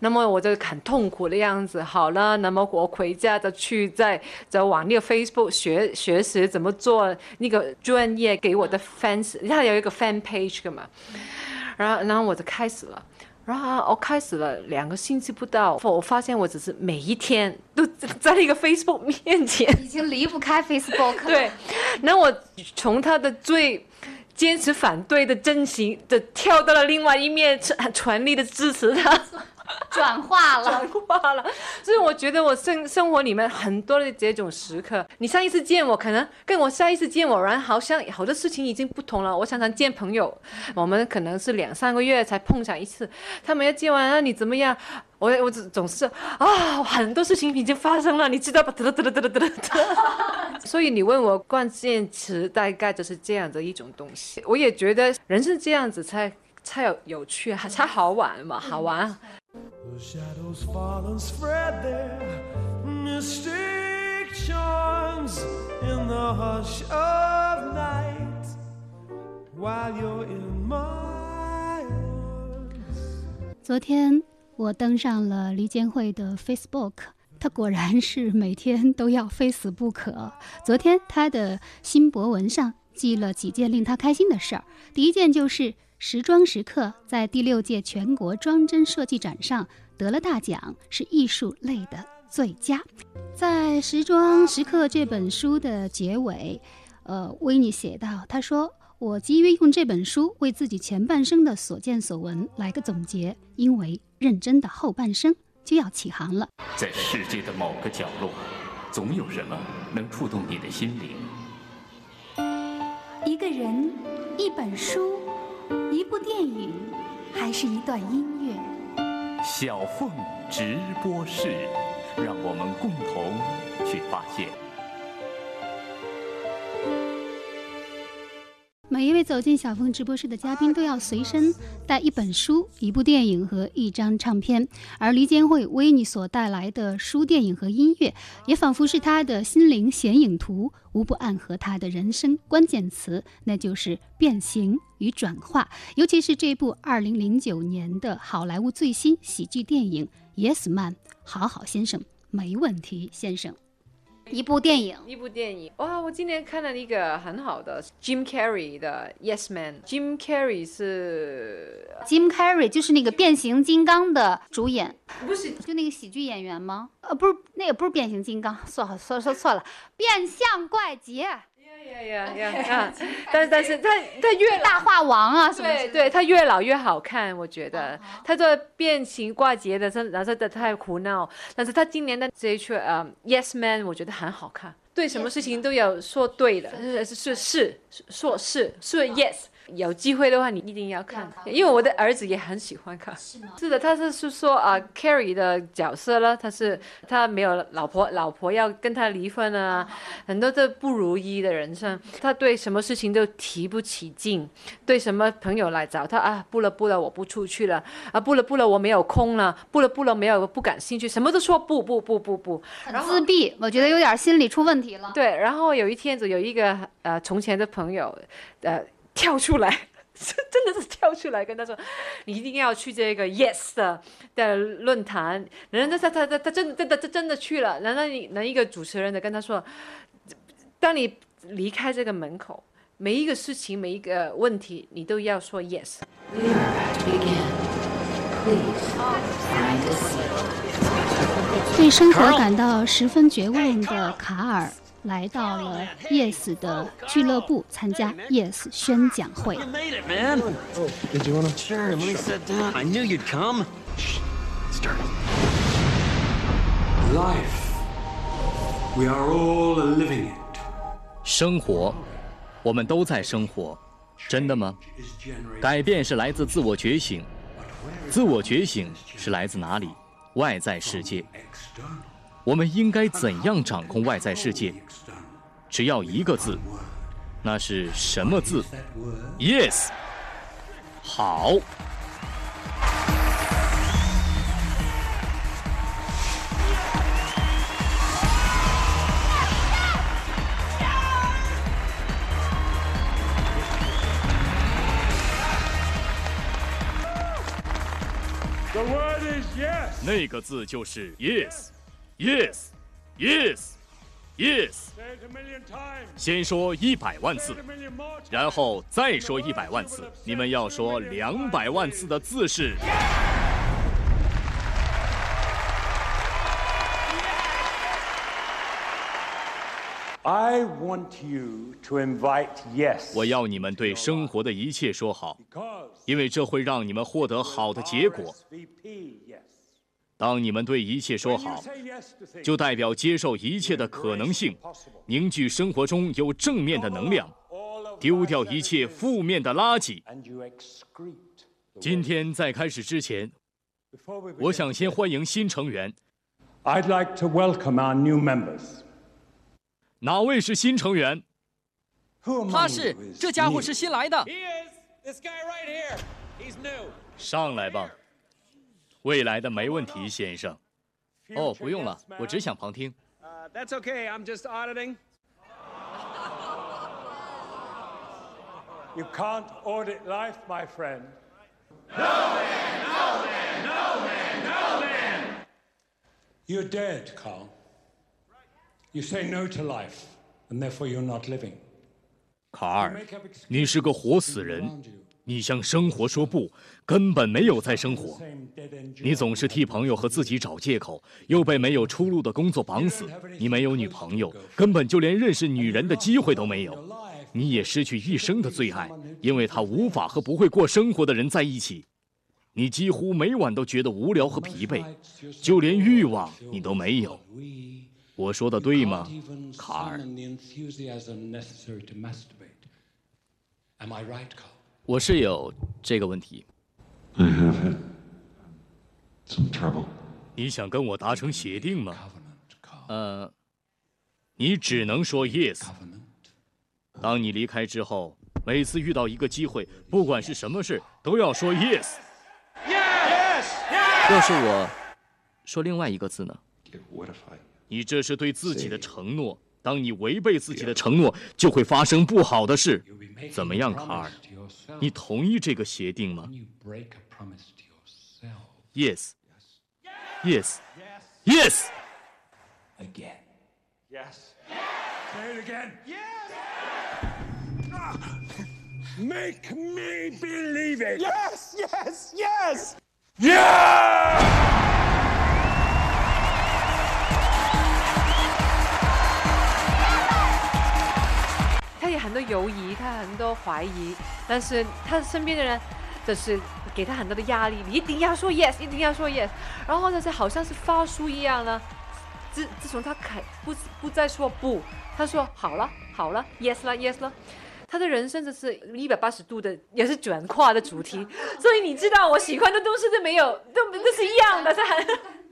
那么我就很痛苦的样子。好了，那么我回家就去在在往那个 Facebook 学学习怎么做那个专业给我的 fans，它有一个 fan page 的嘛。然后，然后我就开始了。然后我开始了两个星期不到，我发现我只是每一天都在那个 Facebook 面前。已经离不开 Facebook 了。对，那我从他的最坚持反对的阵型的跳到了另外一面，全全力的支持他。[LAUGHS] 转化了，转化了，所以我觉得我生生活里面很多的这种时刻，你上一次见我，可能跟我下一次见我，然后好像好多事情已经不同了。我常常见朋友，我们可能是两三个月才碰上一次，他们要见完啊，你怎么样？我我总总是啊，很多事情已经发生了，你知道吧？得了得了得了得。所以你问我关键词，大概就是这样的一种东西。我也觉得人是这样子才才有有趣，才好玩嘛，好玩。The shadows fall and spread their mystic charms in the hush of night while you're in my arms. 昨天我登上了黎坚慧的 Facebook，他果然是每天都要非死不可。昨天他的新博文上记了几件令他开心的事儿，第一件就是时装时刻在第六届全国装帧设计展上。得了大奖，是艺术类的最佳。在《时装时刻》这本书的结尾，呃，维尼写道：“他说，我急于用这本书为自己前半生的所见所闻来个总结，因为认真的后半生就要起航了。在世界的某个角落，总有什么能触动你的心灵。一个人，一本书，一部电影，还是一段音乐。”小凤直播室，让我们共同去发现。每一位走进小峰直播室的嘉宾都要随身带一本书、一部电影和一张唱片，而黎坚慧为你所带来的书、电影和音乐，也仿佛是他的心灵显影图，无不暗合他的人生关键词，那就是变形与转化。尤其是这部二零零九年的好莱坞最新喜剧电影《Yes Man》，好好先生，没问题先生。一部电影，一部电影，哇！我今年看了一个很好的 Jim Carrey 的 Yes Man。Jim Carrey 是 Jim Carrey 就是那个变形金刚的主演，不是就那个喜剧演员吗？呃，不是，那个不是变形金刚，说说说错了，变相怪杰。呀呀呀！[LAUGHS] 但但是他他越大话王啊，对对，他越老越好看，我觉得。他这变形挂结的，真然后的太苦恼。但是他今年的这一出呃，Yes Man，我觉得很好看。对什么事情都要说对的，是是是说是是 Yes。有机会的话，你一定要看，因为我的儿子也很喜欢看。是吗？是的，他是是说啊，Carrie 的角色呢，他是他没有老婆，老婆要跟他离婚啊，很多的不如意的人生，他对什么事情都提不起劲，对什么朋友来找他啊，不了不了，我不出去了啊，不了不了，我没有空了，不了不了，没有不感兴趣，什么都说不不不不不，很自闭，我觉得有点心理出问题了。对，然后有一天子有一个呃从前的朋友，呃。跳出来，[LAUGHS] 真的是跳出来跟他说：“你一定要去这个 Yes 的的论坛。”然后他他他他真真的他真的去了。然后那一个主持人的跟他说：“当你离开这个门口，每一个事情每一个问题，你都要说 Yes。”对生活感到十分绝望的卡尔。来到了 Yes 的俱乐部参加 Yes 宣讲会。生活，我们都在生活，真的吗？改变是来自自我觉醒，自我觉醒是来自哪里？外在世界。我们应该怎样掌控外在世界？只要一个字，那是什么字？Yes，好。那个字就是 Yes。Yes, yes, yes。先说一百万次，然后再说一百万次。你们要说两百万次的字是。I want you to invite yes. 我要你们对生活的一切说好，因为这会让你们获得好的结果。当你们对一切说好就代表接受一切的可能性。凝聚生活中有正面的能量丢掉一切负面的垃圾。今天在开始之前我想先欢迎新成员 i'd like to welcome our new members 哪位是新成员？他是这家伙是新来的。He is. This guy right here. He's new. 上来吧。未来的没问题，先生。哦，不用了，我只想旁听。 Uh, that's okay. I'm just auditing. You can't audit life, my friend. You're dead, Carl. You say no to life, and therefore you're not living. 卡尔 Make up excuses 你是个活死人， around you. 你向生活说不，根本没有在生活。你总是替朋友和自己找借口，又被没有出路的工作绑死。你没有女朋友，根本就连认识女人的机会都没有。你也失去一生的最爱，因为他无法和不会过生活的人在一起。你几乎每晚都觉得无聊和疲惫，就连欲望你都没有。我说的对吗卡尔. Am I right, Carl? 我是有这个问题。I have had some trouble. 你想跟我达成协定吗？呃，你只能说 yes。当你离开之后，每次遇到一个机会，不管是什么事，都要说 yes。要是我说另外一个字呢你这是对自己的承诺。当你违背自己的承诺，就会发生不好的事。 You'll be making 怎么 a 样，卡尔 promise？to yourself. 你同意这个协定吗 When you break a promise to yourself ？Yes。Yes。Yes。 again. Yes. Say it again. Yes. Make me believe it. Yes, yes, yes. Yeah! 他有很多犹疑，他很多怀疑，但是他身边的人就是给他很多的压力，你一定要说 yes，一定要说 yes，然后就是好像是发书一样呢。自自从他开不不再说不，他说好了好了 yes 了 yes 了，他的人生就是一百八十度的，也是转化的主题。[LAUGHS] 所以你知道我喜欢的东西都没有，都都是一样的，他还。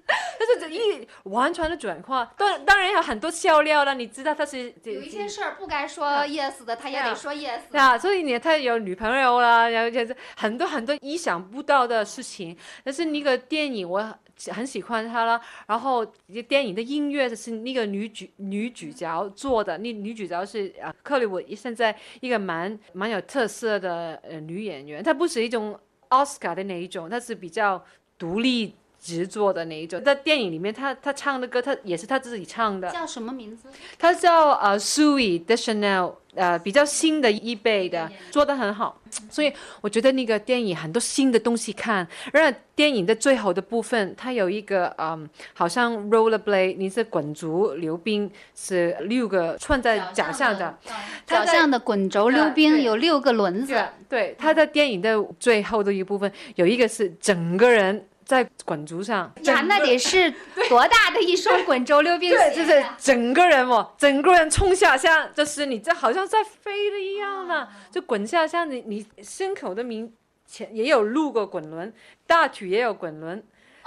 [LAUGHS] 但是这一完全的转化，当当然有很多笑料了。你知道他是有一些事儿不该说 yes 的，他也得说 yes。啊，所以呢，他有女朋友啦，然后就是很多很多意想不到的事情。但是那个电影我很喜欢他了，然后电影的音乐是那个女主女主角做的，那女主角是啊，克里伍现在一个蛮蛮有特色的呃女演员，她不是一种奥斯卡的那一种，她是比较独立。执着的那一种，在电影里面，他他唱的歌，他也是他自己唱的。叫什么名字？他叫呃 Sui de Chanel，呃比较新的一辈的，做的很好，所以我觉得那个电影很多新的东西看。然后电影的最后的部分，它有一个嗯，好像 rollerblade，你是滚足溜冰，是六个串在脚上的，脚上的滚轴溜冰有六个轮子。对，他在电影的最后的一部分有一个是整个人。在滚轴上，呀，那得是多大的一双滚轴溜冰鞋？[LAUGHS] 对，就是整个人哦，整个人冲下，像就是你这好像在飞的一样呢，就滚下，像你你胸口的明前也有六个滚轮，大腿也有滚轮，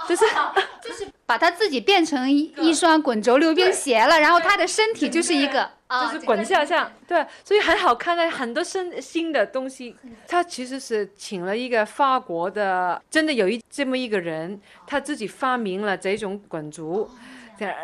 就是就是把他自己变成一 [LAUGHS] 一双滚轴溜冰鞋了，然后他的身体就是一个。就是滚下下，对，所以很好看的很多新新的东西。他其实是请了一个法国的，真的有一这么一个人，他自己发明了这种滚轴，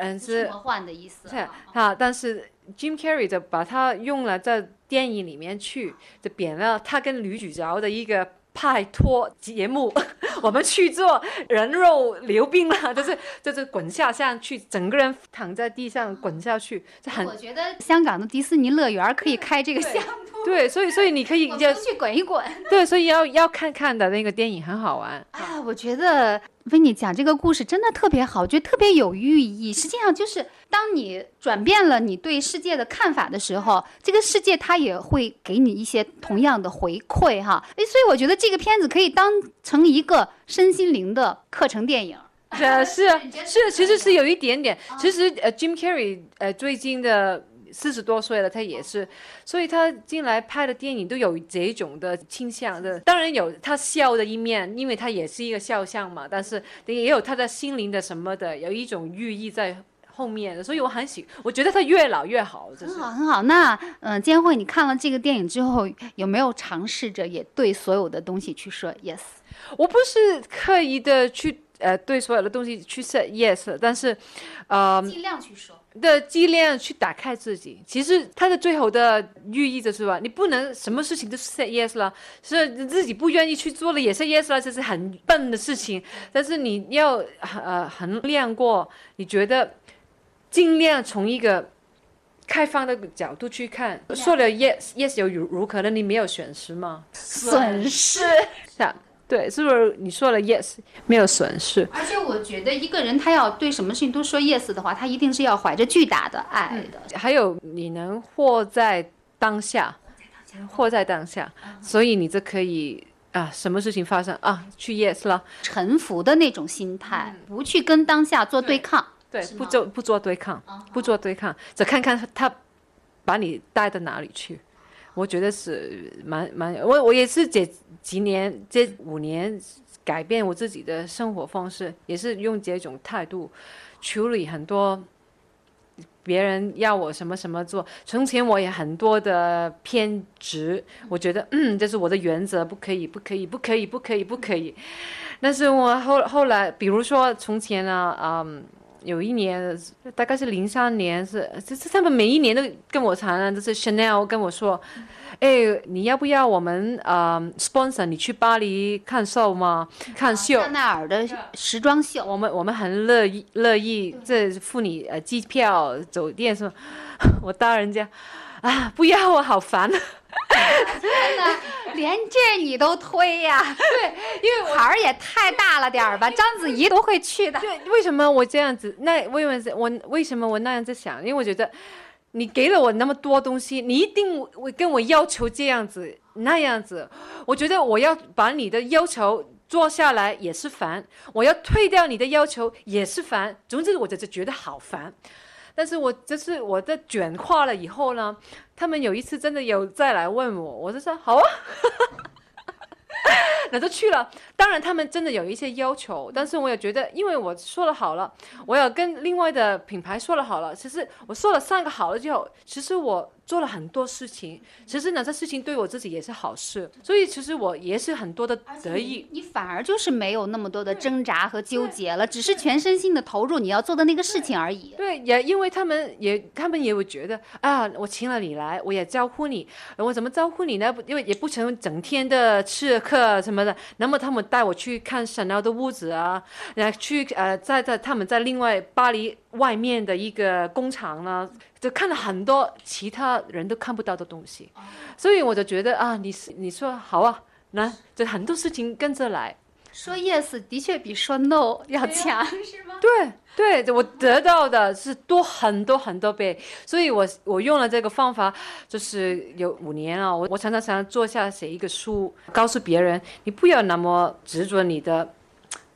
嗯是魔幻的意思对啊。但是 Jim Carrey 就把它用了在电影里面去，就变了他跟女主角的一个。派托节目，[LAUGHS] 我们去做人肉溜冰了，[LAUGHS] 就是就是滚下下去，整个人躺在地上滚下去，就很。我觉得香港的迪士尼乐园可以开这个项目。[LAUGHS] 对，所以所以你可以要去滚一滚。对，所以要要看看的那个电影很好玩。啊，我觉得维尼讲这个故事真的特别好，我觉得特别有寓意。实际上就是当你转变了你对世界的看法的时候，这个世界它也会给你一些同样的回馈哈。哎，所以我觉得这个片子可以当成一个身心灵的课程电影。是啊，是啊，[LAUGHS] 是，其实是有一点点。其实呃，Jim Carrey 呃最近的。四十多岁了，他也是，所以他进来拍的电影都有这种的倾向的。当然有他笑的一面，因为他也是一个肖像嘛。但是也有他的心灵的什么的，有一种寓意在后面的。所以我很喜，我觉得他越老越好。很好，很好。那嗯，监慧，你看了这个电影之后，有没有尝试着也对所有的东西去说 yes？我不是刻意的去呃对所有的东西去 say yes，但是呃尽量去说。的剂量去打开自己，其实它的最后的寓意就是吧，你不能什么事情都 say yes 了，是自己不愿意去做了也 say yes 了，这是很笨的事情。但是你要呃衡量过，你觉得尽量从一个开放的角度去看，说了 yes yes 有如如何呢你没有损失吗？损失。对，是不是你说了 yes 没有损失？而且我觉得一个人他要对什么事情都说 yes 的话，他一定是要怀着巨大的爱的。还有你能活在当下，活在当下，所以你这可以啊，什么事情发生啊，去 yes 了，臣服的那种心态，不去跟当下做对抗，对，不做不做对抗，不做对抗，只看看他把你带到哪里去。我觉得是蛮蛮，我我也是这几年这五年改变我自己的生活方式，也是用这种态度处理很多别人要我什么什么做。从前我也很多的偏执，我觉得嗯，这是我的原则，不可以，不可以，不可以，不可以，不可以。但是我后后来，比如说从前呢，嗯。有一年，大概是零三年，是这这他们每一年都跟我谈啊，就是 Chanel 跟我说，哎，你要不要我们呃 sponsor 你去巴黎看秀吗？看秀，香奈儿的时装秀，我们我们很乐意乐意这付你呃机票酒店什么？[LAUGHS] 我搭人家啊，不要我好烦。天哪，连这你都推呀？对，因为孩儿也太大了点儿吧？章子怡都会去的。对，为什么我这样子？那为什么我为什么我那样子想？因为我觉得你给了我那么多东西，你一定会跟我要求这样子那样子。我觉得我要把你的要求做下来也是烦，我要退掉你的要求也是烦。总之，我就觉得好烦。但是我就是我的卷化了以后呢，他们有一次真的有再来问我，我就说好啊。[LAUGHS] 那就去了。当然，他们真的有一些要求，但是我也觉得，因为我说了好了，我要跟另外的品牌说了好了。其实我说了三个好了之后，其实我做了很多事情。其实呢，这事情对我自己也是好事。所以其实我也是很多的得意。你反而就是没有那么多的挣扎和纠结了，只是全身心的投入你要做的那个事情而已。对，也因为他们也他们也会觉得啊，我请了你来，我也招呼你，我怎么招呼你呢？因为也不成整天的吃客什么的。那么他们带我去看 Chanel 的屋子啊，然后去呃，在在他们在另外巴黎外面的一个工厂呢，就看了很多其他人都看不到的东西，所以我就觉得啊，你你说好啊，那就很多事情跟着来。说 yes 的确比说 no 要强，是吗？对，对我得到的是多很多很多倍，所以我我用了这个方法，就是有五年了。我我常常想坐下写一个书，告诉别人，你不要那么执着你的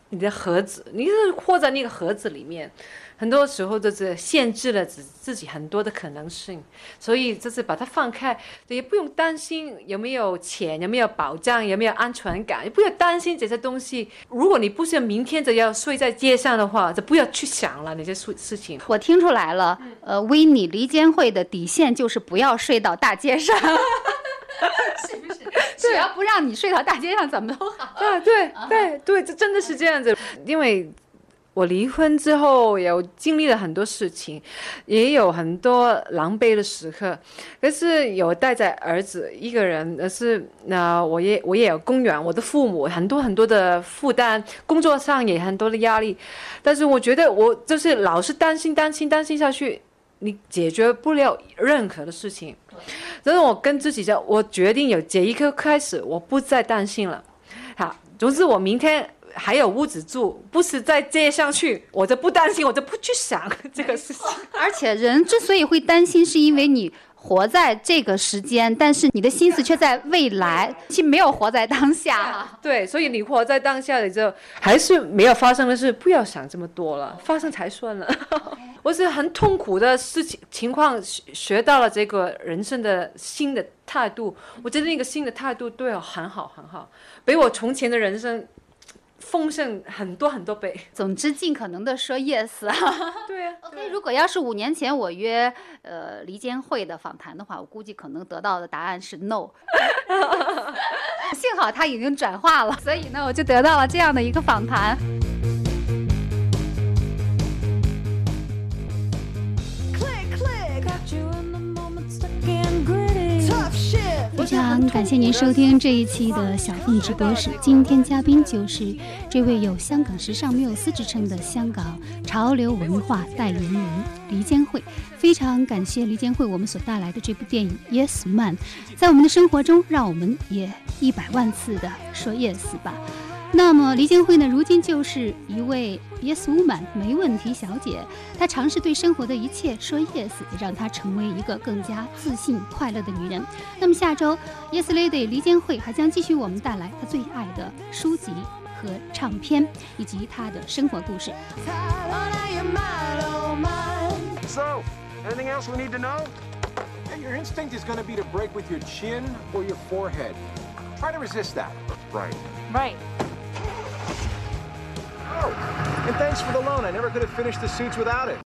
你的盒子，你是活在那个盒子里面。很多时候就是限制了自自己很多的可能性，所以就是把它放开，也不用担心有没有钱，有没有保障，有没有安全感，也不要担心这些东西。如果你不是明天就要睡在街上的话，就不要去想了那些事事情。我听出来了，呃，维尼离监会的底线就是不要睡到大街上，[LAUGHS] 是不是？[LAUGHS] 只要不让你睡到大街上，怎么都好。啊对对对，这真的是这样子，因为。我离婚之后，有经历了很多事情，也有很多狼狈的时刻。可是有带着儿子一个人，而是那我也我也有供养我的父母，很多很多的负担，工作上也很多的压力。但是我觉得我就是老是担心担心担心下去，你解决不了任何的事情。所以我跟自己讲，我决定有这一刻开始，我不再担心了。好，总之我明天还有屋子住，不是在街上去，我就不担心，我就不去想这个事情。而且人之所以会担心，是因为你活在这个时间，但是你的心思却在未来，其实没有活在当下。对，所以你活在当下，你就还是没有发生的事，不要想这么多了，发生才算了。[LAUGHS] 我是很痛苦的事情情况学学到了这个人生的新的态度，我觉得那个新的态度对我很好很好，比我从前的人生丰盛很多很多倍。总之，尽可能的说 yes 啊。[LAUGHS] [LAUGHS] 对啊。OK，如果要是五年前我约呃黎坚慧的访谈的话，我估计可能得到的答案是 no。[LAUGHS] 幸好他已经转化了，所以呢，我就得到了这样的一个访谈。非常感谢您收听这一期的小凤直播室。今天嘉宾就是这位有“香港时尚缪斯”之称的香港潮流文化代言人黎坚慧。非常感谢黎坚慧我们所带来的这部电影《Yes Man》，在我们的生活中，让我们也一百万次的说 yes 吧。那么黎坚慧呢，如今就是一位 Yes Woman 没问题小姐。她尝试对生活的一切说 yes，让她成为一个更加自信、快乐的女人。那么下周 Yes Lady 黎坚慧还将继续为我们带来她最爱的书籍和唱片，以及她的生活故事。So, anything else we need to know? Yeah, your instinct is going to be to break with your chin or your forehead. Try to resist that. Right. Right. Oh, and thanks for the loan. I never could have finished the suits without it.